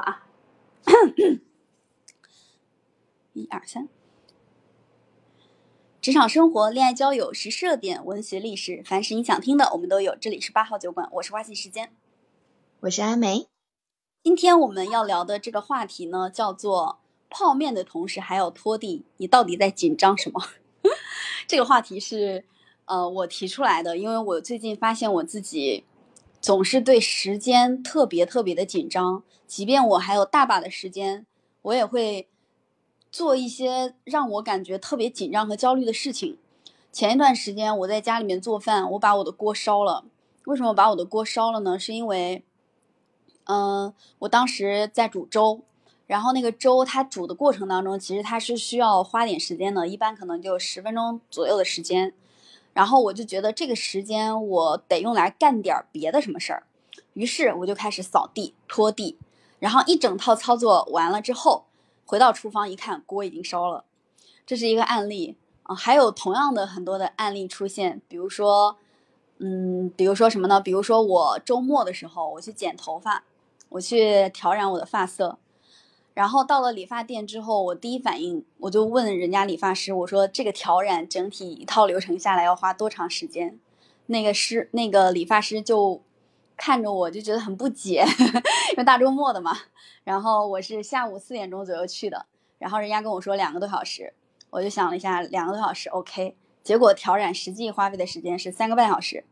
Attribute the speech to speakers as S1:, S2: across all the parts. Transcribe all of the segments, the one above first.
S1: 啊，一二三，职场生活、恋爱交友、时事热点、文学历史，凡是你想听的，我们都有。这里是八号酒馆，我是花信时间，
S2: 我是阿梅。
S1: 今天我们要聊的这个话题呢，叫做泡面的同时还要拖地，你到底在紧张什么？这个话题是呃我提出来的，因为我最近发现我自己总是对时间特别特别的紧张。即便我还有大把的时间，我也会做一些让我感觉特别紧张和焦虑的事情。前一段时间我在家里面做饭，我把我的锅烧了。为什么把我的锅烧了呢？是因为，嗯，我当时在煮粥，然后那个粥它煮的过程当中，其实它是需要花点时间的，一般可能就十分钟左右的时间。然后我就觉得这个时间我得用来干点别的什么事儿，于是我就开始扫地、拖地。然后一整套操作完了之后，回到厨房一看，锅已经烧了。这是一个案例啊，还有同样的很多的案例出现。比如说，嗯，比如说什么呢？比如说我周末的时候，我去剪头发，我去调染我的发色，然后到了理发店之后，我第一反应我就问人家理发师，我说这个调染整体一套流程下来要花多长时间？那个师那个理发师就。看着我就觉得很不解，因为大周末的嘛。然后我是下午四点钟左右去的，然后人家跟我说两个多小时，我就想了一下，两个多小时 OK。结果调染实际花费的时间是三个半小时。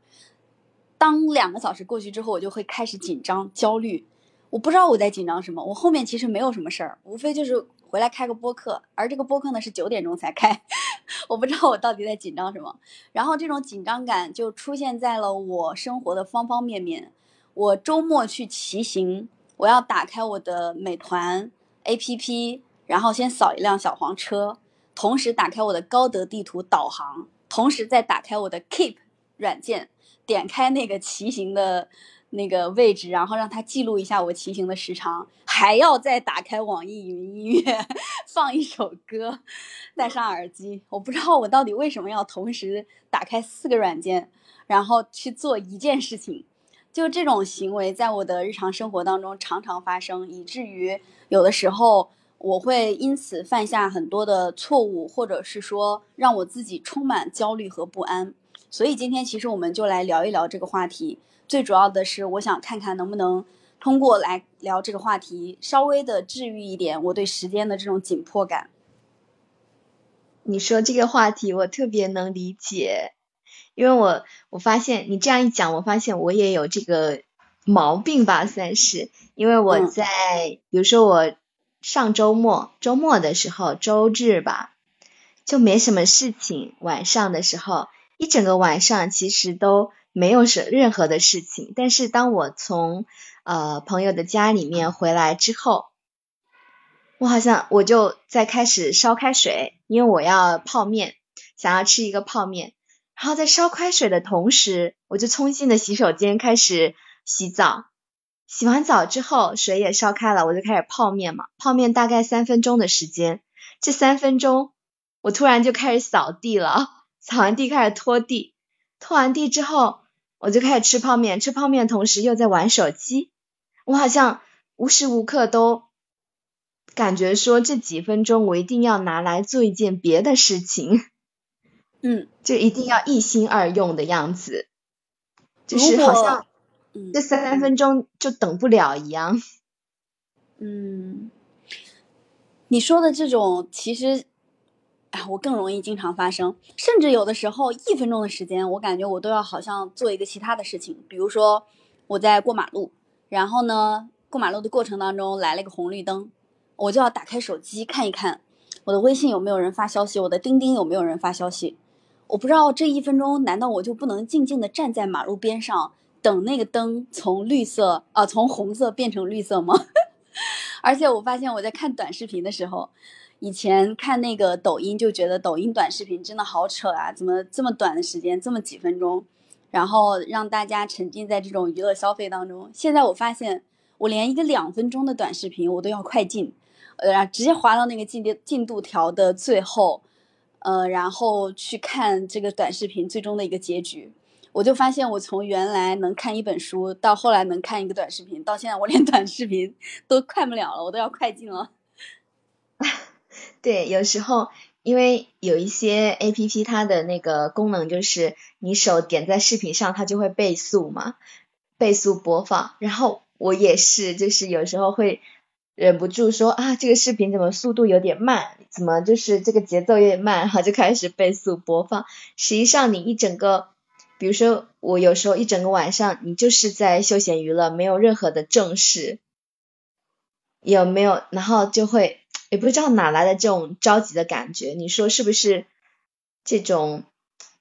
S1: 当两个小时过去之后，我就会开始紧张焦虑，我不知道我在紧张什么。我后面其实没有什么事儿，无非就是回来开个播客，而这个播客呢是九点钟才开，我不知道我到底在紧张什么。然后这种紧张感就出现在了我生活的方方面面。我周末去骑行，我要打开我的美团 APP，然后先扫一辆小黄车，同时打开我的高德地图导航，同时再打开我的 Keep 软件，点开那个骑行的那个位置，然后让它记录一下我骑行的时长，还要再打开网易云音乐，放一首歌，戴上耳机。我不知道我到底为什么要同时打开四个软件，然后去做一件事情。就这种行为，在我的日常生活当中常常发生，以至于有的时候我会因此犯下很多的错误，或者是说让我自己充满焦虑和不安。所以今天其实我们就来聊一聊这个话题。最主要的是，我想看看能不能通过来聊这个话题，稍微的治愈一点我对时间的这种紧迫感。
S2: 你说这个话题，我特别能理解。因为我我发现你这样一讲，我发现我也有这个毛病吧，算是。因为我在，比如说我上周末周末的时候，周日吧，就没什么事情。晚上的时候，一整个晚上其实都没有什任何的事情。但是当我从呃朋友的家里面回来之后，我好像我就在开始烧开水，因为我要泡面，想要吃一个泡面。然后在烧开水的同时，我就冲进了洗手间开始洗澡。洗完澡之后，水也烧开了，我就开始泡面嘛。泡面大概三分钟的时间，这三分钟我突然就开始扫地了。扫完地开始拖地，拖完地之后，我就开始吃泡面。吃泡面的同时又在玩手机。我好像无时无刻都感觉说这几分钟我一定要拿来做一件别的事情。
S1: 嗯，
S2: 就一定要一心二用的样子，就是好像这三分钟就等不了一样。
S1: 嗯，你说的这种其实，哎，我更容易经常发生，甚至有的时候一分钟的时间，我感觉我都要好像做一个其他的事情，比如说我在过马路，然后呢，过马路的过程当中来了一个红绿灯，我就要打开手机看一看我的微信有没有人发消息，我的钉钉有没有人发消息。我不知道这一分钟，难道我就不能静静的站在马路边上，等那个灯从绿色啊从红色变成绿色吗？而且我发现我在看短视频的时候，以前看那个抖音就觉得抖音短视频真的好扯啊，怎么这么短的时间，这么几分钟，然后让大家沉浸在这种娱乐消费当中。现在我发现，我连一个两分钟的短视频我都要快进，呃，直接滑到那个进度进度条的最后。呃，然后去看这个短视频最终的一个结局，我就发现我从原来能看一本书，到后来能看一个短视频，到现在我连 短视频都看不了了，我都要快进了。
S2: 对，有时候因为有一些 A P P 它的那个功能就是你手点在视频上，它就会倍速嘛，倍速播放。然后我也是，就是有时候会忍不住说啊，这个视频怎么速度有点慢，怎么就是这个节奏有点慢，然后就开始倍速播放。实际上你一整个，比如说我有时候一整个晚上，你就是在休闲娱乐，没有任何的正事，有没有？然后就会。也不知道哪来的这种着急的感觉，你说是不是？这种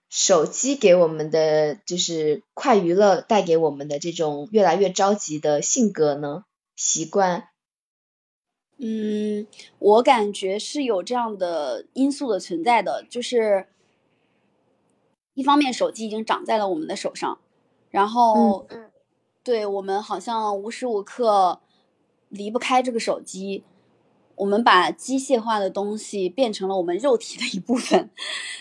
S2: 手机给我们的就是快娱乐带给我们的这种越来越着急的性格呢？习惯？
S1: 嗯，我感觉是有这样的因素的存在的，就是一方面手机已经长在了我们的手上，然后对我们好像无时无刻离不开这个手机。我们把机械化的东西变成了我们肉体的一部分，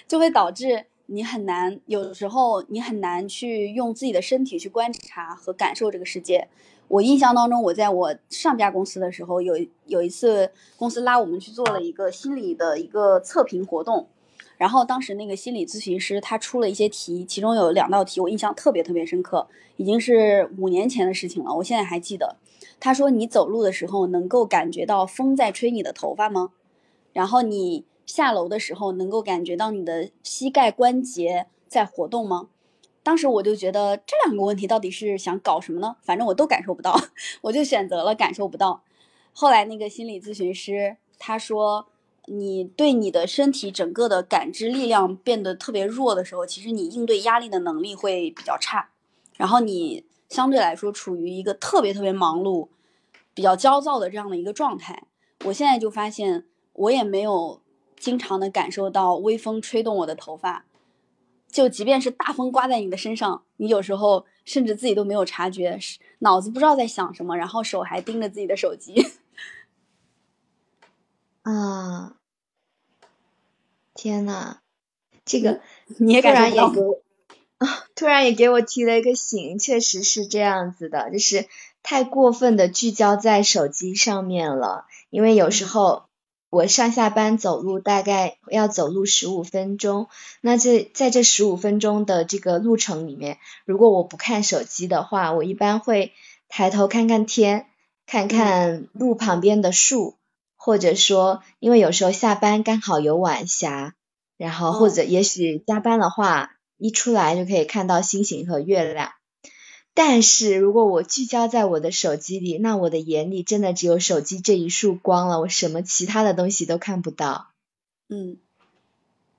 S1: 就会导致你很难，有时候你很难去用自己的身体去观察和感受这个世界。我印象当中，我在我上家公司的时候，有有一次公司拉我们去做了一个心理的一个测评活动，然后当时那个心理咨询师他出了一些题，其中有两道题我印象特别特别深刻，已经是五年前的事情了，我现在还记得。他说：“你走路的时候能够感觉到风在吹你的头发吗？然后你下楼的时候能够感觉到你的膝盖关节在活动吗？”当时我就觉得这两个问题到底是想搞什么呢？反正我都感受不到，我就选择了感受不到。后来那个心理咨询师他说：“你对你的身体整个的感知力量变得特别弱的时候，其实你应对压力的能力会比较差。然后你。”相对来说，处于一个特别特别忙碌、比较焦躁的这样的一个状态。我现在就发现，我也没有经常的感受到微风吹动我的头发。就即便是大风刮在你的身上，你有时候甚至自己都没有察觉，脑子不知道在想什么，然后手还盯着自己的手机。
S2: 啊！天呐，这个
S1: 你也感
S2: 受到。突然也给我提了一个醒，确实是这样子的，就是太过分的聚焦在手机上面了。因为有时候我上下班走路大概要走路十五分钟，那这在这十五分钟的这个路程里面，如果我不看手机的话，我一般会抬头看看天，看看路旁边的树，或者说，因为有时候下班刚好有晚霞，然后或者也许加班的话。一出来就可以看到星星和月亮，但是如果我聚焦在我的手机里，那我的眼里真的只有手机这一束光了，我什么其他的东西都看不到。
S1: 嗯，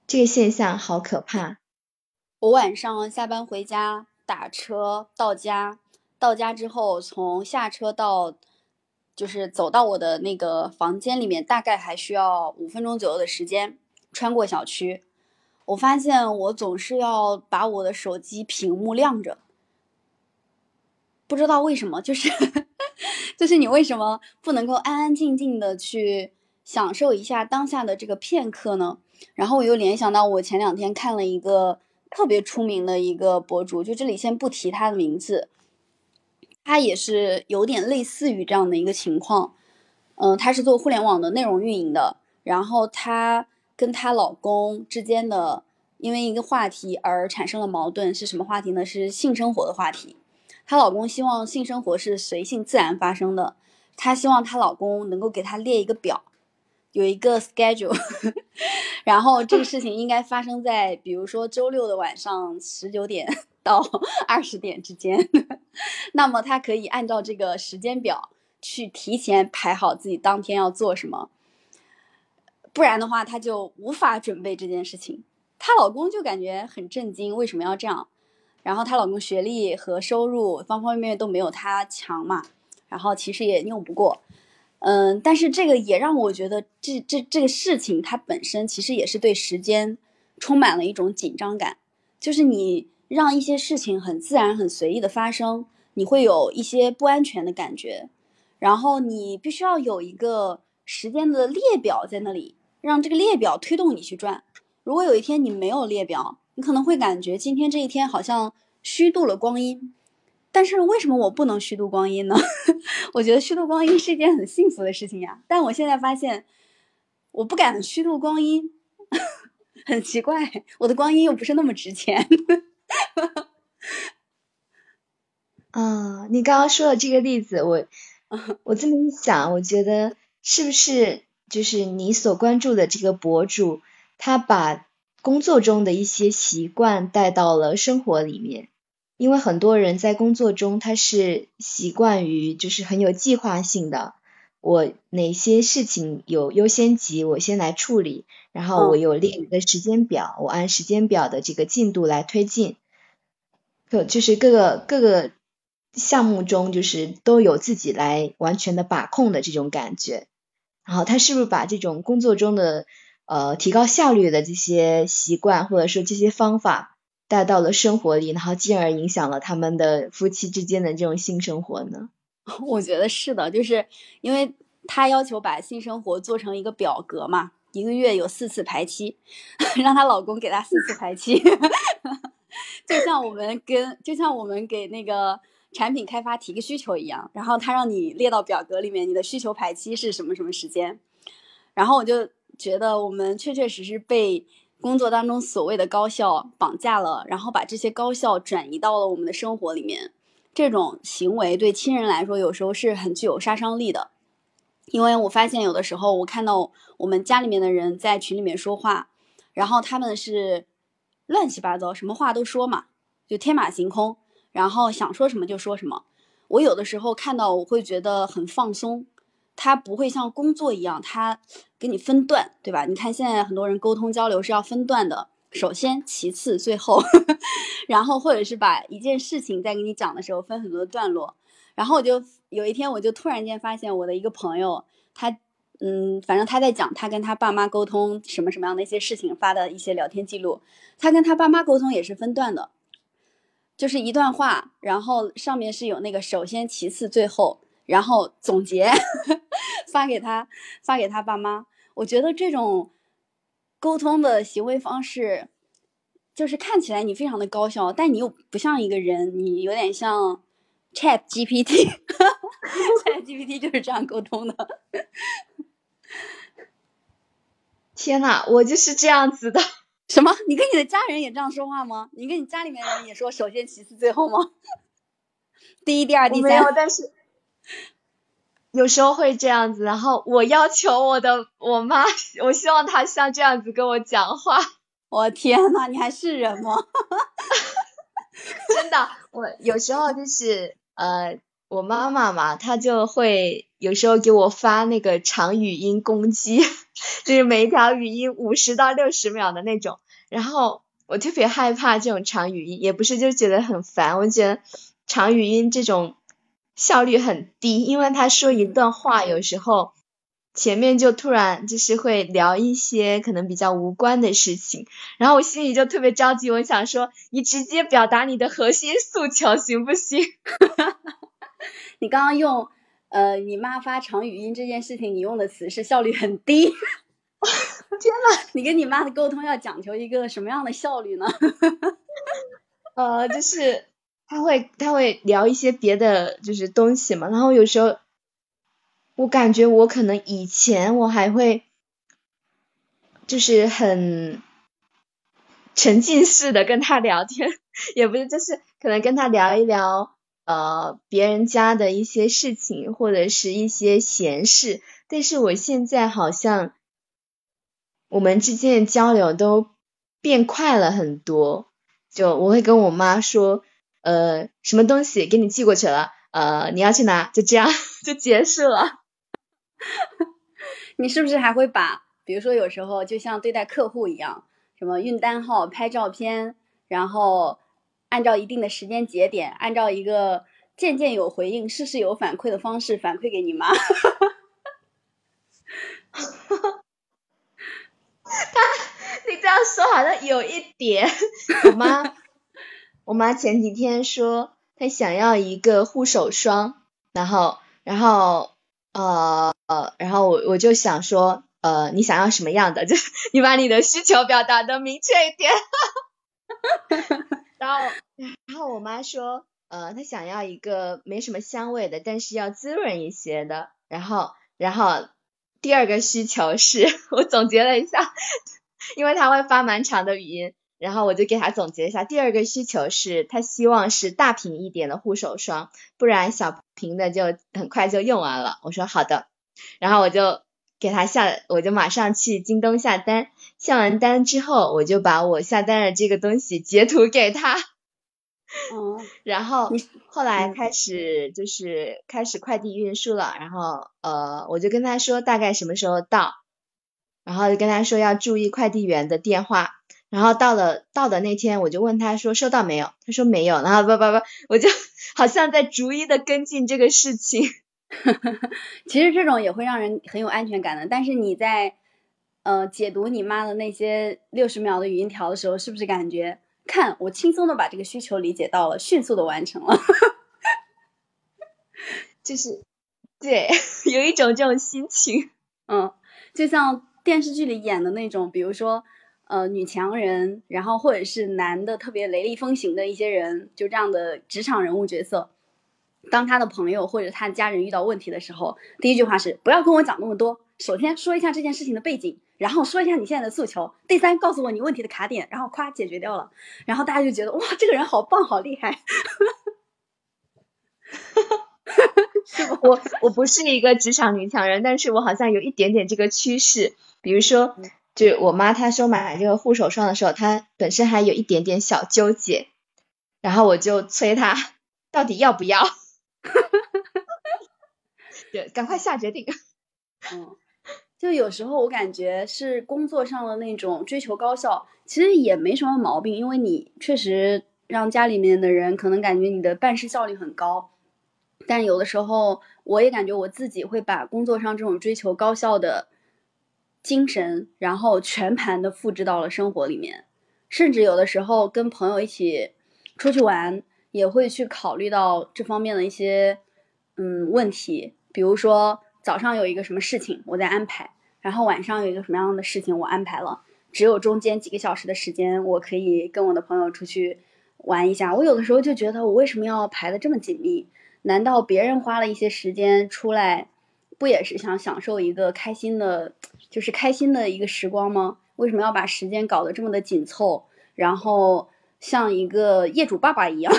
S2: 这个现象好可怕。
S1: 我晚上下班回家打车到家，到家之后从下车到就是走到我的那个房间里面，大概还需要五分钟左右的时间，穿过小区。我发现我总是要把我的手机屏幕亮着，不知道为什么，就是 就是你为什么不能够安安静静的去享受一下当下的这个片刻呢？然后我又联想到我前两天看了一个特别出名的一个博主，就这里先不提他的名字，她也是有点类似于这样的一个情况，嗯，她是做互联网的内容运营的，然后她。跟她老公之间的因为一个话题而产生了矛盾，是什么话题呢？是性生活的话题。她老公希望性生活是随性自然发生的，她希望她老公能够给她列一个表，有一个 schedule，然后这个事情应该发生在比如说周六的晚上十九点 到 二十点之间，那么她可以按照这个时间表去提前排好自己当天要做什么。不然的话，她就无法准备这件事情。她老公就感觉很震惊，为什么要这样？然后她老公学历和收入方方面面都没有她强嘛，然后其实也拗不过。嗯，但是这个也让我觉得，这这这个事情它本身其实也是对时间充满了一种紧张感。就是你让一些事情很自然、很随意的发生，你会有一些不安全的感觉。然后你必须要有一个时间的列表在那里。让这个列表推动你去转。如果有一天你没有列表，你可能会感觉今天这一天好像虚度了光阴。但是为什么我不能虚度光阴呢？我觉得虚度光阴是一件很幸福的事情呀。但我现在发现，我不敢虚度光阴，很奇怪，我的光阴又不是那么值钱。
S2: 啊，你刚刚说的这个例子，我我这么一想，我觉得是不是就是你所关注的这个博主，他把工作中的一些习惯带到了生活里面？因为很多人在工作中，他是习惯于就是很有计划性的，我哪些事情有优先级，我先来处理，然后我有列一个时间表，我按时间表的这个进度来推进，各就是各个各个项目中，就是都有自己来完全的把控的这种感觉，然后他是不是把这种工作中的呃提高效率的这些习惯，或者说这些方法？带到了生活里，然后进而影响了他们的夫妻之间的这种性生活呢？
S1: 我觉得是的，就是因为她要求把性生活做成一个表格嘛，一个月有四次排期，让她老公给她四次排期，就像我们跟就像我们给那个产品开发提个需求一样，然后他让你列到表格里面，你的需求排期是什么什么时间，然后我就觉得我们确确实实被。工作当中所谓的高效绑架了，然后把这些高效转移到了我们的生活里面，这种行为对亲人来说有时候是很具有杀伤力的。因为我发现有的时候我看到我们家里面的人在群里面说话，然后他们是乱七八糟，什么话都说嘛，就天马行空，然后想说什么就说什么。我有的时候看到我会觉得很放松。他不会像工作一样，他给你分段，对吧？你看现在很多人沟通交流是要分段的，首先，其次，最后，然后或者是把一件事情在给你讲的时候分很多段落。然后我就有一天，我就突然间发现我的一个朋友，他，嗯，反正他在讲他跟他爸妈沟通什么什么样的一些事情发的一些聊天记录，他跟他爸妈沟通也是分段的，就是一段话，然后上面是有那个首先，其次，最后。然后总结 发给他，发给他爸妈。我觉得这种沟通的行为方式，就是看起来你非常的高效，但你又不像一个人，你有点像 Chat GPT，Chat GPT 就是这样沟通的。
S2: 天呐，我就是这样子的。
S1: 什么？你跟你的家人也这样说话吗？你跟你家里面人也说首先其次最后吗？第一、第二、第三。
S2: 没有，但是。有时候会这样子，然后我要求我的我妈，我希望她像这样子跟我讲话。
S1: 我天呐，你还是人吗？
S2: 真的，我有时候就是呃，我妈妈嘛，她就会有时候给我发那个长语音攻击，就是每一条语音五十到六十秒的那种，然后我特别害怕这种长语音，也不是就觉得很烦，我觉得长语音这种。效率很低，因为他说一段话，有时候前面就突然就是会聊一些可能比较无关的事情，然后我心里就特别着急，我想说你直接表达你的核心诉求行不行？
S1: 你刚刚用呃你妈发长语音这件事情，你用的词是效率很低。
S2: 天呐，
S1: 你跟你妈的沟通要讲求一个什么样的效率呢？
S2: 呃，就是。他会他会聊一些别的就是东西嘛，然后有时候我感觉我可能以前我还会就是很沉浸式的跟他聊天，也不是就是可能跟他聊一聊呃别人家的一些事情或者是一些闲事，但是我现在好像我们之间的交流都变快了很多，就我会跟我妈说。呃，什么东西给你寄过去了？呃，你要去拿，就这样 就结束了。
S1: 你是不是还会把，比如说有时候就像对待客户一样，什么运单号、拍照片，然后按照一定的时间节点，按照一个件件有回应、事事有反馈的方式反馈给你妈？
S2: 他，你这样说好像有一点，我妈。我妈前几天说她想要一个护手霜，然后，然后，呃，呃，然后我我就想说，呃，你想要什么样的？就你把你的需求表达的明确一点。然后然后我妈说，呃，她想要一个没什么香味的，但是要滋润一些的。然后然后第二个需求是 我总结了一下，因为她会发蛮长的语音。然后我就给他总结一下，第二个需求是他希望是大瓶一点的护手霜，不然小瓶的就很快就用完了。我说好的，然后我就给他下，我就马上去京东下单，下完单之后，我就把我下单的这个东西截图给他。
S1: 嗯，
S2: 然后后来开始就是开始快递运输了，然后呃，我就跟他说大概什么时候到，然后就跟他说要注意快递员的电话。然后到了到的那天，我就问他说收到没有？他说没有。然后不不不，我就 好像在逐一的跟进这个事情。
S1: 其实这种也会让人很有安全感的。但是你在呃解读你妈的那些六十秒的语音条的时候，是不是感觉看我轻松的把这个需求理解到了，迅速的完成了？
S2: 就是对，有一种这种心情。
S1: 嗯，就像电视剧里演的那种，比如说。呃，女强人，然后或者是男的特别雷厉风行的一些人，就这样的职场人物角色，当他的朋友或者他的家人遇到问题的时候，第一句话是不要跟我讲那么多，首先说一下这件事情的背景，然后说一下你现在的诉求，第三告诉我你问题的卡点，然后夸解决掉了，然后大家就觉得哇，这个人好棒，好厉害？
S2: 我我不是一个职场女强人，但是我好像有一点点这个趋势，比如说。就我妈她说买这个护手霜的时候，她本身还有一点点小纠结，然后我就催她到底要不要，对，赶快下决定。
S1: 嗯，就有时候我感觉是工作上的那种追求高效，其实也没什么毛病，因为你确实让家里面的人可能感觉你的办事效率很高，但有的时候我也感觉我自己会把工作上这种追求高效的。精神，然后全盘的复制到了生活里面，甚至有的时候跟朋友一起出去玩，也会去考虑到这方面的一些嗯问题。比如说早上有一个什么事情我在安排，然后晚上有一个什么样的事情我安排了，只有中间几个小时的时间我可以跟我的朋友出去玩一下。我有的时候就觉得我为什么要排的这么紧密？难道别人花了一些时间出来，不也是想享受一个开心的？就是开心的一个时光吗？为什么要把时间搞得这么的紧凑？然后像一个业主爸爸一样，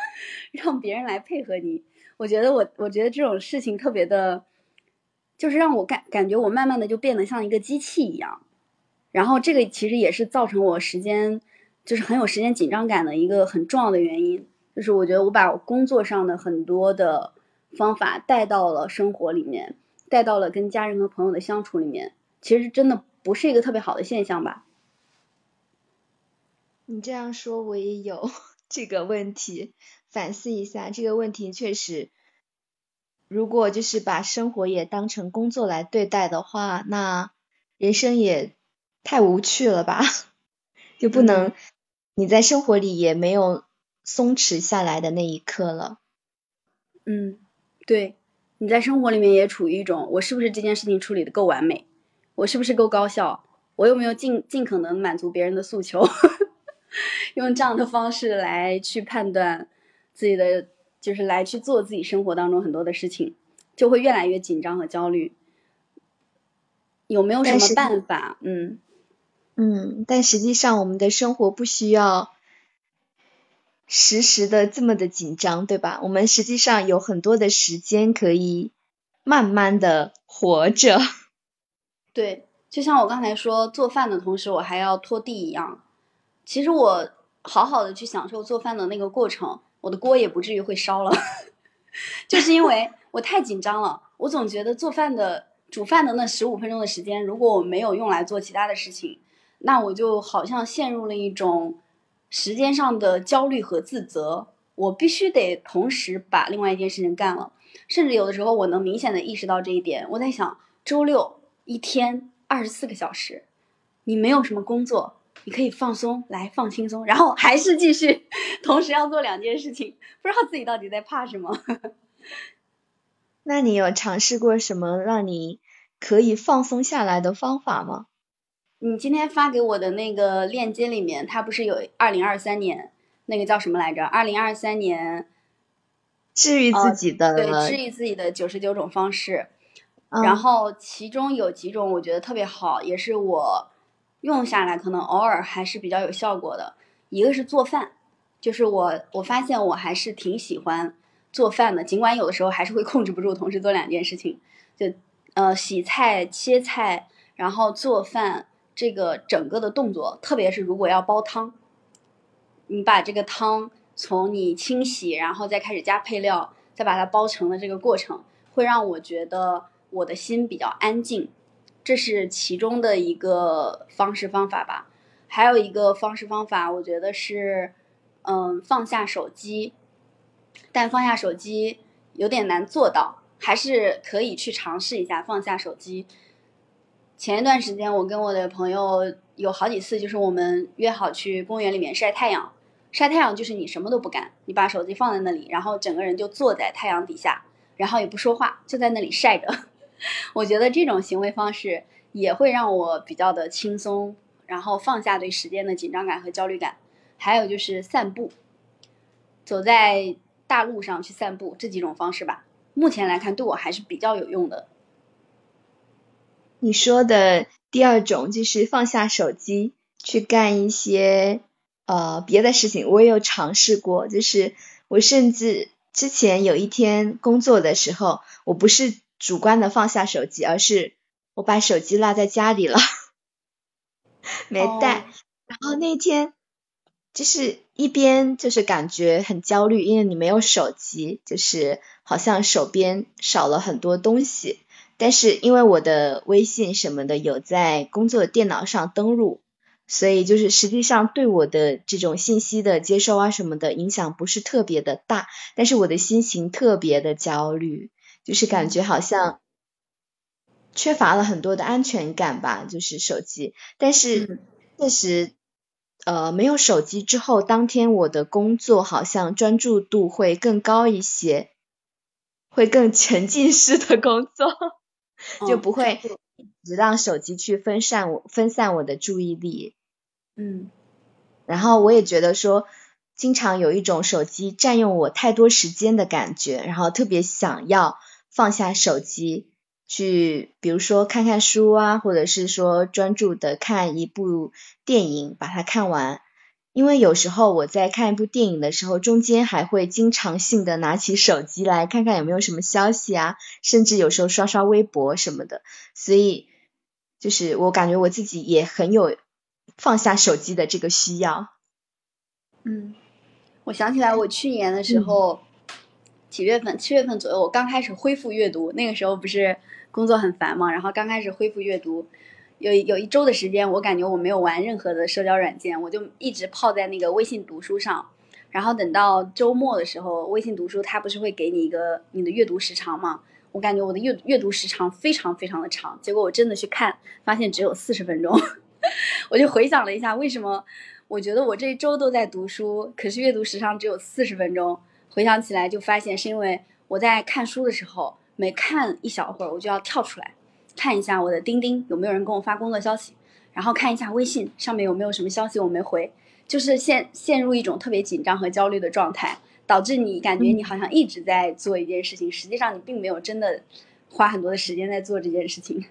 S1: 让别人来配合你？我觉得我，我觉得这种事情特别的，就是让我感感觉我慢慢的就变得像一个机器一样。然后这个其实也是造成我时间就是很有时间紧张感的一个很重要的原因。就是我觉得我把工作上的很多的方法带到了生活里面，带到了跟家人和朋友的相处里面。其实真的不是一个特别好的现象吧？
S2: 你这样说，我也有 这个问题，反思一下这个问题。确实，如果就是把生活也当成工作来对待的话，那人生也太无趣了吧？就不能你在生活里也没有松弛下来的那一刻了。
S1: 嗯，对，你在生活里面也处于一种，我是不是这件事情处理的够完美？我是不是够高效？我有没有尽尽可能满足别人的诉求？用这样的方式来去判断自己的，就是来去做自己生活当中很多的事情，就会越来越紧张和焦虑。有没有什么办法？
S2: 嗯嗯，但实际上我们的生活不需要时时的这么的紧张，对吧？我们实际上有很多的时间可以慢慢的活着。
S1: 对，就像我刚才说做饭的同时，我还要拖地一样。其实我好好的去享受做饭的那个过程，我的锅也不至于会烧了。就是因为我太紧张了，我总觉得做饭的煮饭的那十五分钟的时间，如果我没有用来做其他的事情，那我就好像陷入了一种时间上的焦虑和自责。我必须得同时把另外一件事情干了，甚至有的时候我能明显的意识到这一点。我在想周六。一天二十四个小时，你没有什么工作，你可以放松，来放轻松，然后还是继续，同时要做两件事情，不知道自己到底在怕什么。
S2: 那你有尝试过什么让你可以放松下来的方法吗？
S1: 你今天发给我的那个链接里面，它不是有二零二三年那个叫什么来着？二零二三年
S2: 治愈自己的，
S1: 对，治愈自己的九十九种方式。
S2: 嗯
S1: 然后其中有几种我觉得特别好，也是我用下来可能偶尔还是比较有效果的。一个是做饭，就是我我发现我还是挺喜欢做饭的，尽管有的时候还是会控制不住同时做两件事情，就呃洗菜、切菜，然后做饭这个整个的动作，特别是如果要煲汤，你把这个汤从你清洗，然后再开始加配料，再把它煲成的这个过程，会让我觉得我的心比较安静，这是其中的一个方式方法吧。还有一个方式方法，我觉得是，嗯，放下手机，但放下手机有点难做到，还是可以去尝试一下放下手机。前一段时间，我跟我的朋友有好几次，就是我们约好去公园里面晒太阳。晒太阳就是你什么都不干，你把手机放在那里，然后整个人就坐在太阳底下，然后也不说话，就在那里晒着。我觉得这种行为方式也会让我比较的轻松，然后放下对时间的紧张感和焦虑感。还有就是散步，走在大路上去散步，这几种方式吧，目前来看对我还是比较有用的。
S2: 你说的第二种就是放下手机，去干一些呃别的事情，我也有尝试过。就是我甚至之前有一天工作的时候，我不是主观的放下手机，而是我把手机落在家里了，没带。
S1: 哦
S2: 然后那天就是一边就是感觉很焦虑，因为你没有手机，就是好像手边少了很多东西。但是因为我的微信什么的有在工作电脑上登录，所以就是实际上对我的这种信息的接收啊什么的影响不是特别的大，但是我的心情特别的焦虑，就是感觉好像缺乏了很多的安全感吧，就是手机。但是
S1: 嗯
S2: 确实，呃，没有手机之后，当天我的工作好像专注度会更高一些，会更沉浸式的工作。就
S1: 嗯
S2: 不会一直让手机去分散我分散我的注意力。
S1: 嗯
S2: 然后我也觉得说，经常有一种手机占用我太多时间的感觉，然后特别想要放下手机，去比如说看看书啊，或者是说专注的看一部电影，把它看完。因为有时候我在看一部电影的时候，中间还会经常性的拿起手机来看看有没有什么消息啊，甚至有时候刷刷微博什么的，所以就是我感觉我自己也很有放下手机的这个需要。
S1: 嗯，我想起来，我去年的时
S2: 嗯
S1: 候，几月份？七月份左右，我刚开始恢复阅读，那个时候不是工作很烦嘛，然后刚开始恢复阅读，有有一周的时间，我感觉我没有玩任何的社交软件，我就一直泡在那个微信读书上。然后等到周末的时候，微信读书它不是会给你一个你的阅读时长嘛？我感觉我的阅阅读时长非常非常的长，结果我真的去看，发现只有四十分钟。我就回想了一下，为什么我觉得我这一周都在读书，可是阅读时长只有四十分钟。回想起来，就发现是因为我在看书的时候，每看一小会儿，我就要跳出来看一下我的钉钉有没有人跟我发工作消息，然后看一下微信上面有没有什么消息我没回，就是陷陷入一种特别紧张和焦虑的状态，导致你感觉你好像一直在做一件事情，实际上你并没有真的花很多的时间在做这件事情。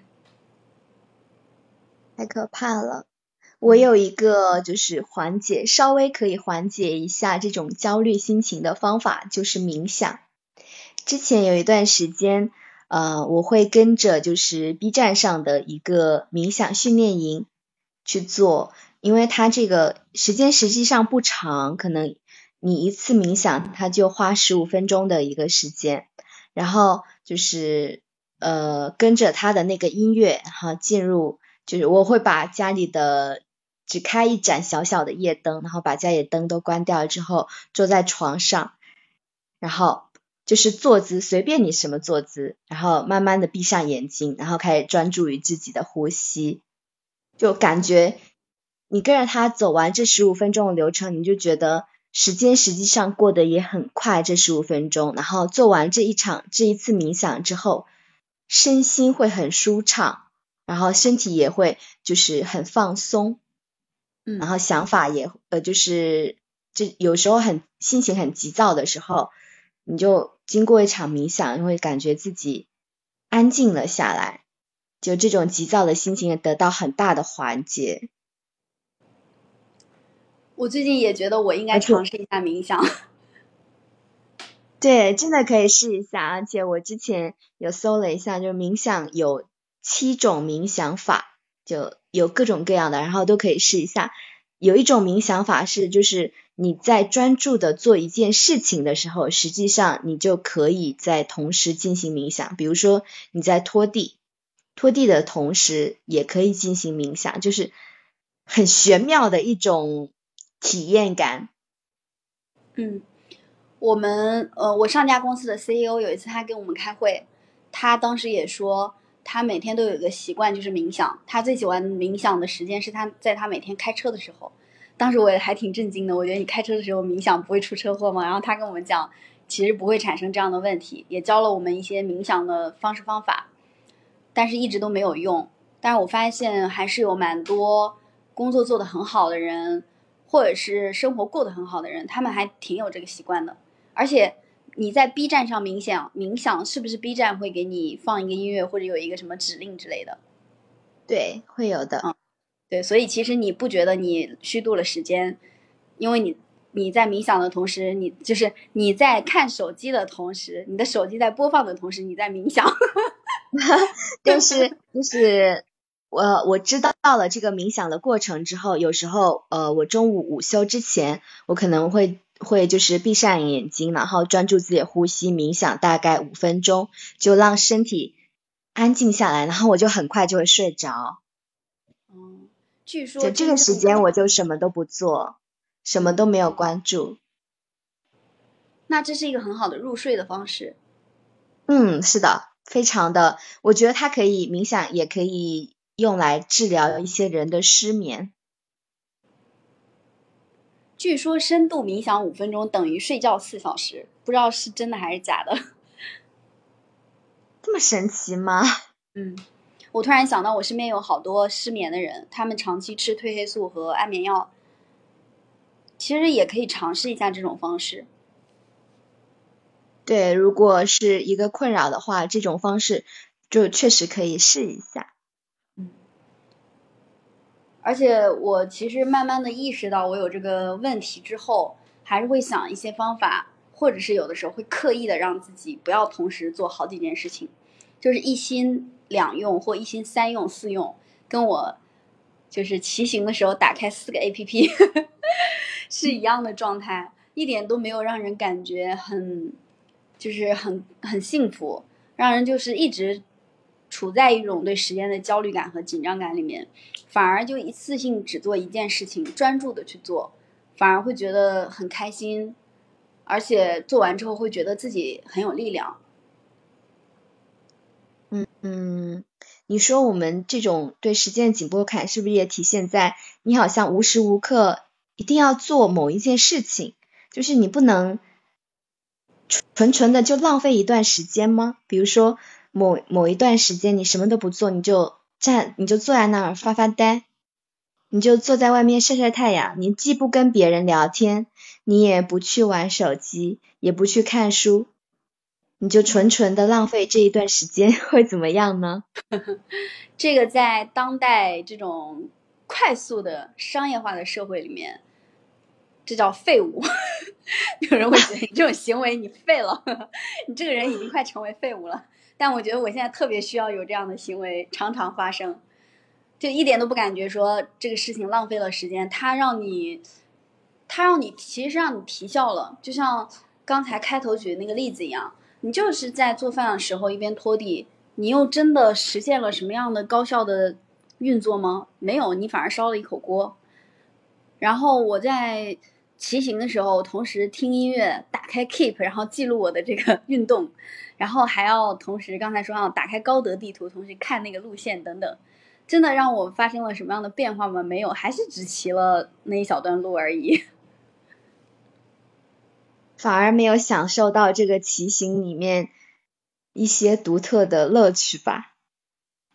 S2: 太可怕了。我有一个就是缓解，稍微可以缓解一下这种焦虑心情的方法，就是冥想。之前有一段时间，呃，我会跟着就是 B 站上的一个冥想训练营去做，因为它这个时间实际上不长，可能你一次冥想它就花十五分钟的一个时间，然后就是呃跟着它的那个音乐，哈进入。就是我会把家里的只开一盏小小的夜灯，然后把家里的灯都关掉之后，坐在床上，然后就是坐姿随便你什么坐姿，然后慢慢的闭上眼睛，然后开始专注于自己的呼吸，就感觉你跟着他走完这十五分钟的流程，你就觉得时间实际上过得也很快，这十五分钟，然后做完这一场这一次冥想之后，身心会很舒畅。然后身体也会就是很放松，
S1: 嗯
S2: 然后想法也呃就是就有时候很心情很急躁的时候，你就经过一场冥想，你会感觉自己安静了下来，就这种急躁的心情也得到很大的缓解。
S1: 我最近也觉得我应该尝试一下冥想。
S2: 对，真的可以试一下。而且我之前有搜了一下，就是冥想有七种冥想法，就有各种各样的，然后都可以试一下。有一种冥想法是，就是你在专注的做一件事情的时候，实际上你就可以在同时进行冥想。比如说你在拖地，拖地的同时也可以进行冥想，就是很玄妙的一种。体验感。
S1: 嗯，我们呃，我上家公司的 CEO 有一次他跟我们开会，他当时也说，他每天都有一个习惯，就是冥想。他最喜欢冥想的时间是他在他每天开车的时候。当时我也还挺震惊的，我觉得你开车的时候冥想不会出车祸吗？然后他跟我们讲，其实不会产生这样的问题，也教了我们一些冥想的方式方法，但是一直都没有用。但是我发现还是有蛮多工作做得很好的人。或者是生活过得很好的人，他们还挺有这个习惯的。而且你在 B 站上冥想，冥想是不是 B 站会给你放一个音乐或者有一个什么指令之类的？
S2: 对，会有的。
S1: 嗯，对，所以其实你不觉得你虚度了时间，因为你你在冥想的同时，你就是你在看手机的同时，你的手机在播放的同时，你在冥想。
S2: 就是就是。我我知道了这个冥想的过程之后，有时候呃，我中午午休之前，我可能会会就是闭上眼睛，然后专注自己的呼吸，冥想大概五分钟，就让身体安静下来，然后我就很快就会睡着。
S1: 嗯，据说
S2: 就这个时间我就什么都不做，什么都没有关注。
S1: 那这是一个很好的入睡的方式。
S2: 嗯，是的，非常的，我觉得它可以冥想，也可以。用来治疗一些人的失眠。
S1: 据说深度冥想五分钟等于睡觉四小时，不知道是真的还是假的。
S2: 这么神奇吗？
S1: 嗯，我突然想到，我身边有好多失眠的人，他们长期吃褪黑素和安眠药，其实也可以尝试一下这种方式。
S2: 对，如果是一个困扰的话，这种方式就确实可以试一下。
S1: 而且我其实慢慢的意识到我有这个问题之后，还是会想一些方法，或者是有的时候会刻意的让自己不要同时做好几件事情，就是一心两用或一心三用四用，跟我就是骑行的时候打开四个 A P P 是一样的状态，一点都没有让人感觉很就是很很幸福，让人就是一直。处在一种对时间的焦虑感和紧张感里面，反而就一次性只做一件事情，专注的去做，反而会觉得很开心，而且做完之后会觉得自己很有力量。
S2: 嗯嗯，你说我们这种对时间的紧迫感，是不是也体现在你好像无时无刻一定要做某一件事情，就是你不能纯纯的就浪费一段时间吗？比如说。某某一段时间，你什么都不做，你就站，你就坐在那儿发发呆，你就坐在外面晒晒太阳。你既不跟别人聊天，你也不去玩手机，也不去看书，你就纯纯的浪费这一段时间，会怎么样呢？
S1: 这个在当代这种快速的商业化的社会里面，这叫废物。有人会觉得你这种行为你废了，你这个人已经快成为废物了。但我觉得我现在特别需要有这样的行为常常发生，就一点都不感觉说这个事情浪费了时间，它让你，它让你其实让你提效了，就像刚才开头举的那个例子一样，你就是在做饭的时候一边拖地，你又真的实现了什么样的高效的运作吗？没有，你反而烧了一口锅。然后我在骑行的时候，同时听音乐，打开 Keep，然后记录我的这个 运动。然后还要同时，刚才说要打开高德地图，同时看那个路线等等，真的让我发生了什么样的变化吗？没有，还是只骑了那一小段路而已，
S2: 反而没有享受到这个骑行里面一些独特的乐趣吧？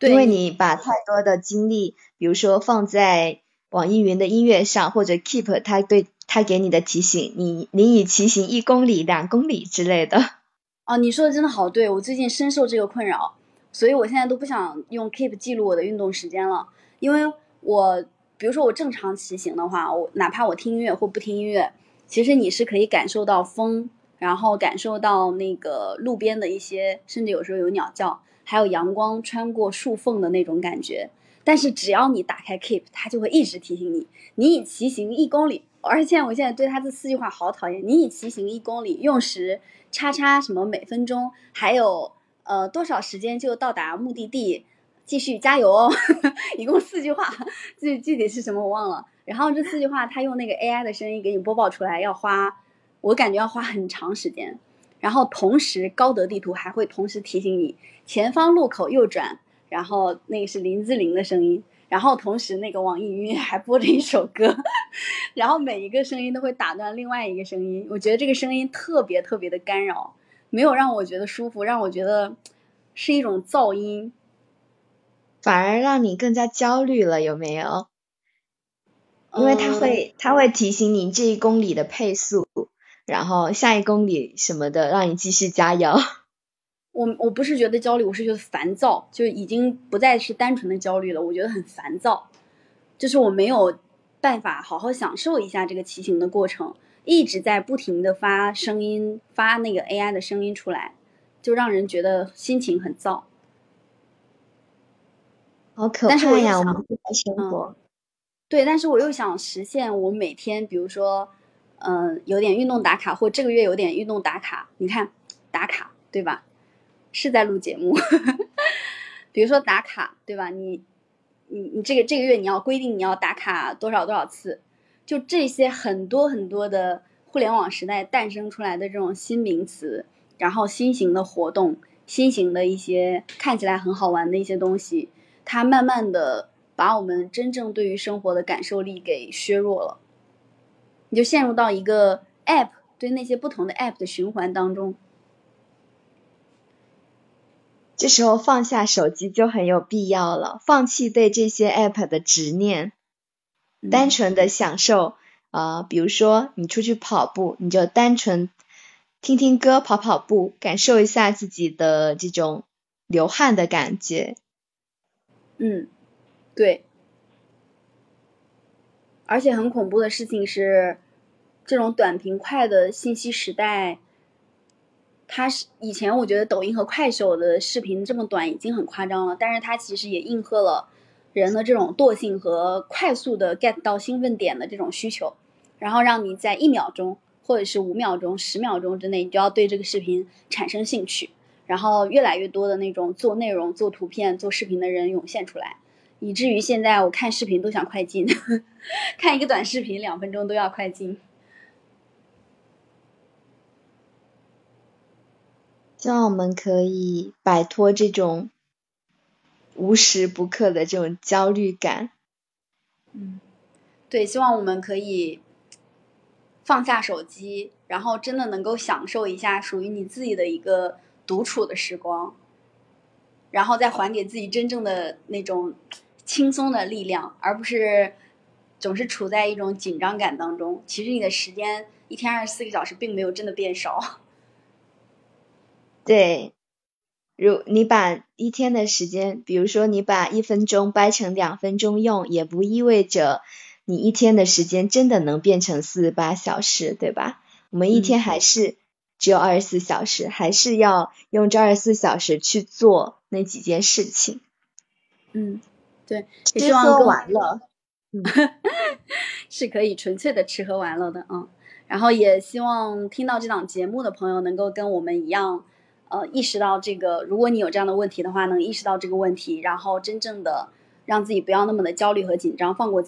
S2: 因为你把太多的精力，比如说放在网易云的音乐上，或者 Keep，它对它。给你的提醒，你你已骑行一公里、两公里之类的。
S1: 哦，你说的真的好对，我最近深受这个困扰，所以我现在都不想用 Keep 记录我的运动时间了，因为我比如说我正常骑行的话，我哪怕我听音乐或不听音乐，其实你是可以感受到风，然后感受到那个路边的一些，甚至有时候有鸟叫，还有阳光穿过树缝的那种感觉。但是只要你打开 Keep，它就会一直提醒你，你已骑行一公里。而且我现在对它这四句话好讨厌，你已骑行一公里，用时叉叉什么每分钟，还有呃多少时间就到达目的地，继续加油哦。一共四句话，具具体是什么我忘了。然后这四句话，它用那个 AI 的声音给你播报出来，要花，我感觉要花很长时间。然后同时高德地图还会同时提醒你前方路口右转。然后那个是林志玲的声音，然后同时那个网易云还播着一首歌，然后每一个声音都会打断另外一个声音，我觉得这个声音特别特别的干扰，没有让我觉得舒服，让我觉得是一种噪音，
S2: 反而让你更加焦虑了，有没有？因为它会它会提醒你这一公里的配速，然后下一公里什么的，让你继续加油。
S1: 我我不是觉得焦虑，我是觉得烦躁，就已经不再是单纯的焦虑了。我觉得很烦躁，就是我没有办法好好享受一下这个骑行的过程，一直在不停的发声音，发那个 AI 的声音出来，就让人觉得心情很燥。
S2: 好可怕呀！我们的生活。
S1: 对，但是我又想实现我每天，比如说，嗯，有点运动打卡，或这个月有点运动打卡。你看，打卡，对吧？是在录节目，比如说打卡，对吧？你，你，你这个这个月你要规定你要打卡多少多少次，就这些很多很多的互联网时代诞生出来的这种新名词，然后新型的活动，新型的一些看起来很好玩的一些东西，它慢慢的把我们真正对于生活的感受力给削弱了，你就陷入到一个 app 对那些不同的 app 的循环当中。
S2: 这时候放下手机就很有必要了，放弃对这些 app 的执念，单纯的享受啊，比如说你出去跑步，你就单纯听听歌，跑跑步，感受一下自己的这种流汗的感觉。
S1: 嗯，对。而且很恐怖的事情是，这种短平快的信息时代。它是以前我觉得抖音和快手的视频这么短已经很夸张了，但是它其实也应和了人的这种惰性和快速的 get 到兴奋点的这种需求，然后让你在一秒钟或者是五秒钟、十秒钟之内，你就要对这个视频产生兴趣，然后越来越多的那种做内容、做图片、做视频的人涌现出来，以至于现在我看视频都想快进，看一个短视频两分钟都要快进。
S2: 希望我们可以摆脱这种无时不刻的这种焦虑感。
S1: 嗯，对，希望我们可以放下手机，然后真的能够享受一下属于你自己的一个独处的时光，然后再还给自己真正的那种轻松的力量，而不是总是处在一种紧张感当中。其实你的时间一天二十四个小时并没有真的变少。
S2: 对，如你把一天的时间，比如说你把一分钟掰成两分钟用，也不意味着你一天的时间真的能变成四十八小时，对吧？我们一天还是只有二十四小时，还是要用这二十四小时去做那几件事情。
S1: 嗯，对，
S2: 吃喝玩乐，
S1: 嗯，是可以纯粹的吃喝玩乐的啊。然后也希望听到这档节目的朋友能够跟我们一样。呃，意识到这个，如果你有这样的问题的话，能意识到这个问题，然后真正的让自己不要那么的焦虑和紧张，放过。